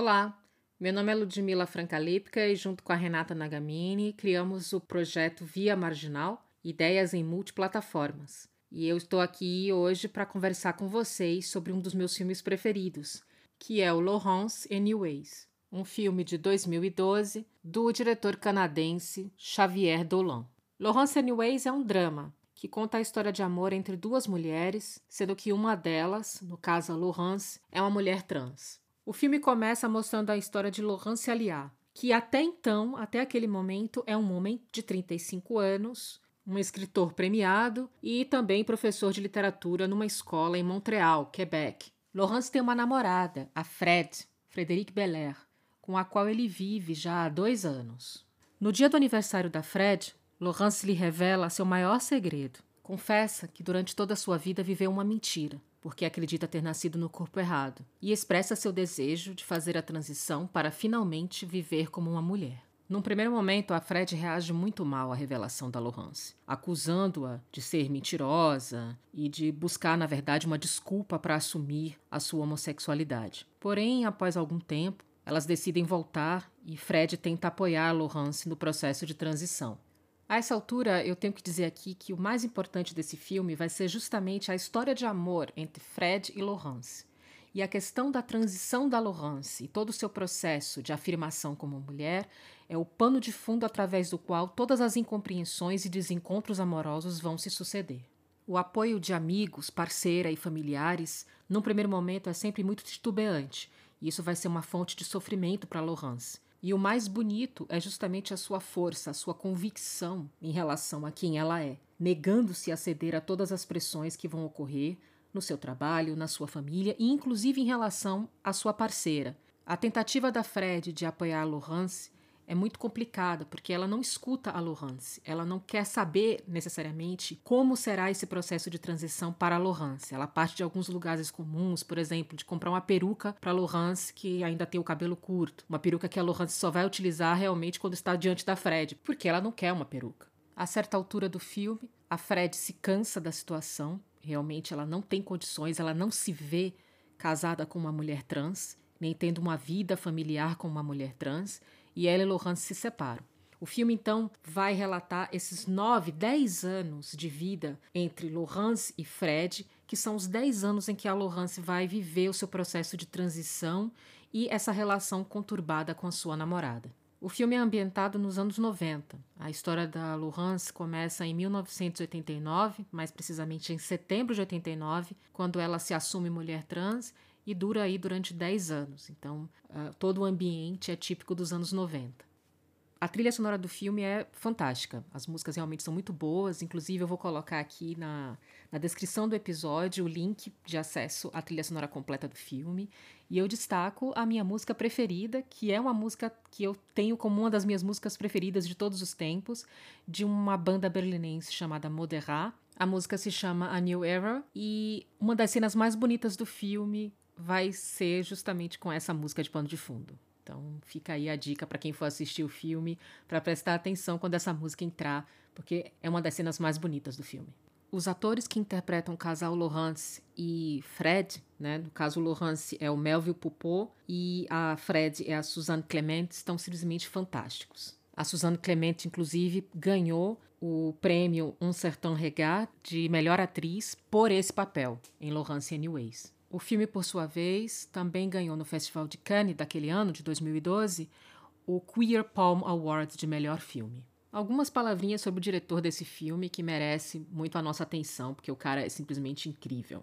Olá, meu nome é Ludmila Francalipka e junto com a Renata Nagamini criamos o projeto Via Marginal, Ideias em Multiplataformas. E eu estou aqui hoje para conversar com vocês sobre um dos meus filmes preferidos, que é o Laurence Anyways, um filme de 2012 do diretor canadense Xavier Dolan. Laurence Anyways é um drama que conta a história de amor entre duas mulheres, sendo que uma delas, no caso a Laurence, é uma mulher trans. O filme começa mostrando a história de Laurence Aliá, que até então, até aquele momento, é um homem de 35 anos, um escritor premiado e também professor de literatura numa escola em Montreal, Quebec. Laurence tem uma namorada, a Fred, Frederic Belair, com a qual ele vive já há dois anos. No dia do aniversário da Fred, Laurence lhe revela seu maior segredo. Confessa que durante toda a sua vida viveu uma mentira, porque acredita ter nascido no corpo errado, e expressa seu desejo de fazer a transição para finalmente viver como uma mulher. Num primeiro momento, a Fred reage muito mal à revelação da Laurence, acusando-a de ser mentirosa e de buscar, na verdade, uma desculpa para assumir a sua homossexualidade. Porém, após algum tempo, elas decidem voltar e Fred tenta apoiar a Laurence no processo de transição. A essa altura, eu tenho que dizer aqui que o mais importante desse filme vai ser justamente a história de amor entre Fred e Laurence. E a questão da transição da Laurence e todo o seu processo de afirmação como mulher é o pano de fundo através do qual todas as incompreensões e desencontros amorosos vão se suceder. O apoio de amigos, parceira e familiares, num primeiro momento, é sempre muito titubeante, e isso vai ser uma fonte de sofrimento para Laurence. E o mais bonito é justamente a sua força, a sua convicção em relação a quem ela é, negando-se a ceder a todas as pressões que vão ocorrer no seu trabalho, na sua família e inclusive em relação à sua parceira. A tentativa da Fred de apoiar Laurence é muito complicada, porque ela não escuta a Laurence, ela não quer saber necessariamente como será esse processo de transição para a Laurence. Ela parte de alguns lugares comuns, por exemplo, de comprar uma peruca para a Laurence que ainda tem o cabelo curto, uma peruca que a Laurence só vai utilizar realmente quando está diante da Fred, porque ela não quer uma peruca. A certa altura do filme, a Fred se cansa da situação, realmente ela não tem condições, ela não se vê casada com uma mulher trans, nem tendo uma vida familiar com uma mulher trans, e ela e Laurence se separam. O filme, então, vai relatar esses nove, dez anos de vida entre Laurence e Fred, que são os dez anos em que a Laurence vai viver o seu processo de transição e essa relação conturbada com a sua namorada. O filme é ambientado nos anos 90. A história da Laurence começa em 1989, mais precisamente em setembro de 89, quando ela se assume mulher trans e dura aí durante 10 anos. Então, uh, todo o ambiente é típico dos anos 90. A trilha sonora do filme é fantástica. As músicas realmente são muito boas. Inclusive, eu vou colocar aqui na, na descrição do episódio o link de acesso à trilha sonora completa do filme. E eu destaco a minha música preferida, que é uma música que eu tenho como uma das minhas músicas preferidas de todos os tempos, de uma banda berlinense chamada Moderat. A música se chama A New Era e uma das cenas mais bonitas do filme vai ser justamente com essa música de pano de fundo. Então fica aí a dica para quem for assistir o filme para prestar atenção quando essa música entrar, porque é uma das cenas mais bonitas do filme. Os atores que interpretam o casal Laurence e Fred, né, no caso o Laurence é o Melville Poupeau e a Fred é a Suzanne Clement, estão simplesmente fantásticos. A Suzanne Clement, inclusive, ganhou o prêmio Un Certain Regard de melhor atriz por esse papel em Laurence Anyways. O filme, por sua vez, também ganhou no Festival de Cannes daquele ano, de 2012, o Queer Palm Award de melhor filme. Algumas palavrinhas sobre o diretor desse filme que merece muito a nossa atenção, porque o cara é simplesmente incrível.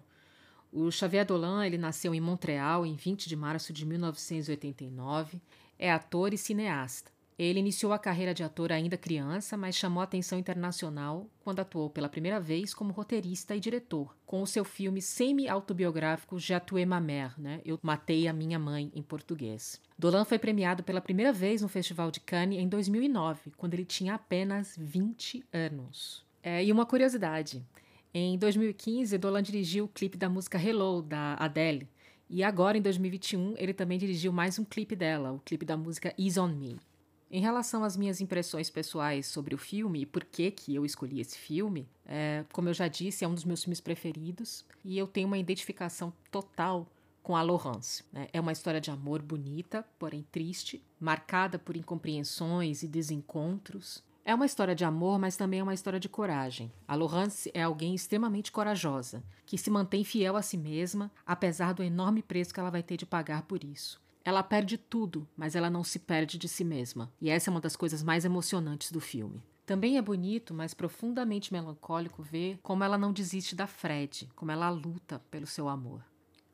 O Xavier Dolan ele nasceu em Montreal em 20 de março de 1989, é ator e cineasta. Ele iniciou a carreira de ator ainda criança, mas chamou atenção internacional quando atuou pela primeira vez como roteirista e diretor, com o seu filme semi-autobiográfico J'atué ma mère, né? Eu Matei a Minha Mãe, em português. Dolan foi premiado pela primeira vez no Festival de Cannes em 2009, quando ele tinha apenas 20 anos. É, e uma curiosidade, em 2015, Dolan dirigiu o clipe da música Hello, da Adele, e agora, em 2021, ele também dirigiu mais um clipe dela, o clipe da música Ease On Me. Em relação às minhas impressões pessoais sobre o filme e por que, que eu escolhi esse filme, é, como eu já disse, é um dos meus filmes preferidos e eu tenho uma identificação total com a Laurence. Né? É uma história de amor bonita, porém triste, marcada por incompreensões e desencontros. É uma história de amor, mas também é uma história de coragem. A Laurence é alguém extremamente corajosa, que se mantém fiel a si mesma, apesar do enorme preço que ela vai ter de pagar por isso. Ela perde tudo, mas ela não se perde de si mesma. E essa é uma das coisas mais emocionantes do filme. Também é bonito, mas profundamente melancólico ver como ela não desiste da Fred, como ela luta pelo seu amor.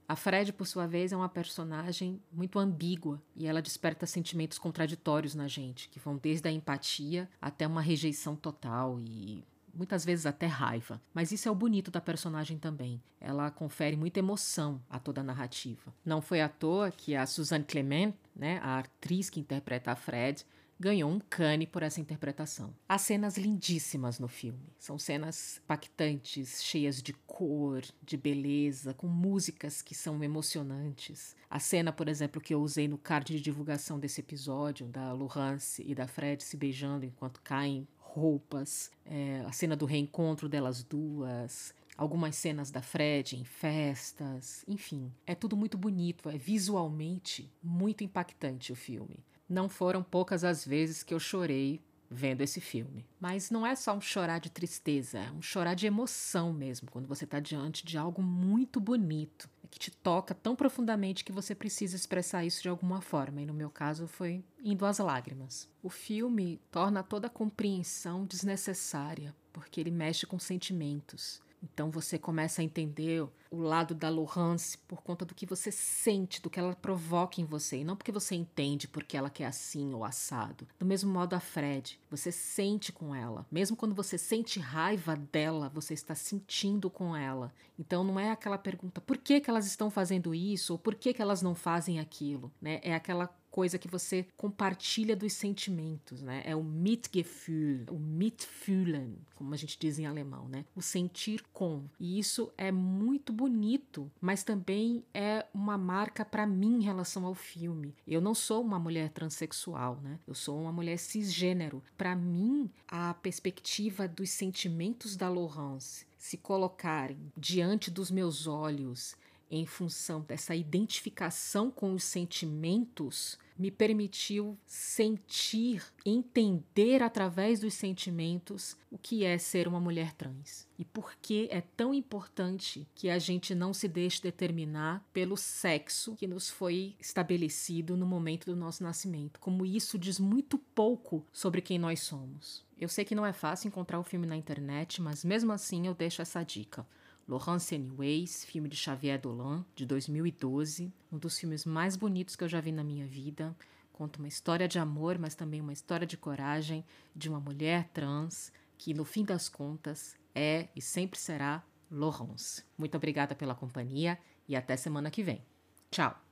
A Fred, por sua vez, é uma personagem muito ambígua e ela desperta sentimentos contraditórios na gente, que vão desde a empatia até uma rejeição total e muitas vezes até raiva. Mas isso é o bonito da personagem também. Ela confere muita emoção a toda a narrativa. Não foi à toa que a Suzanne Clement, né, a atriz que interpreta a Fred, ganhou um cane por essa interpretação. Há cenas lindíssimas no filme. São cenas impactantes, cheias de cor, de beleza, com músicas que são emocionantes. A cena, por exemplo, que eu usei no card de divulgação desse episódio, da Laurence e da Fred se beijando enquanto caem roupas, é, a cena do reencontro delas duas, algumas cenas da Fred em festas, enfim, é tudo muito bonito, é visualmente muito impactante o filme. Não foram poucas as vezes que eu chorei vendo esse filme. Mas não é só um chorar de tristeza, é um chorar de emoção mesmo, quando você está diante de algo muito bonito, que te toca tão profundamente que você precisa expressar isso de alguma forma, e no meu caso foi indo às lágrimas. O filme torna toda a compreensão desnecessária, porque ele mexe com sentimentos. Então você começa a entender o lado da Laurence por conta do que você sente, do que ela provoca em você, e não porque você entende porque ela quer assim ou assado. Do mesmo modo a Fred, você sente com ela. Mesmo quando você sente raiva dela, você está sentindo com ela. Então não é aquela pergunta por que, que elas estão fazendo isso ou por que, que elas não fazem aquilo, né? É aquela coisa que você compartilha dos sentimentos, né? É o Mitgefühl, o Mitfühlen, como a gente diz em alemão, né? O sentir com. E isso é muito bonito, mas também é uma marca para mim em relação ao filme. Eu não sou uma mulher transexual, né? Eu sou uma mulher cisgênero. Para mim, a perspectiva dos sentimentos da Laurence se colocarem diante dos meus olhos em função dessa identificação com os sentimentos, me permitiu sentir, entender através dos sentimentos o que é ser uma mulher trans. E por que é tão importante que a gente não se deixe determinar pelo sexo que nos foi estabelecido no momento do nosso nascimento. Como isso diz muito pouco sobre quem nós somos. Eu sei que não é fácil encontrar o filme na internet, mas mesmo assim eu deixo essa dica. Laurence Anyways, filme de Xavier Dolan, de 2012, um dos filmes mais bonitos que eu já vi na minha vida. Conta uma história de amor, mas também uma história de coragem de uma mulher trans que, no fim das contas, é e sempre será Laurence. Muito obrigada pela companhia e até semana que vem. Tchau!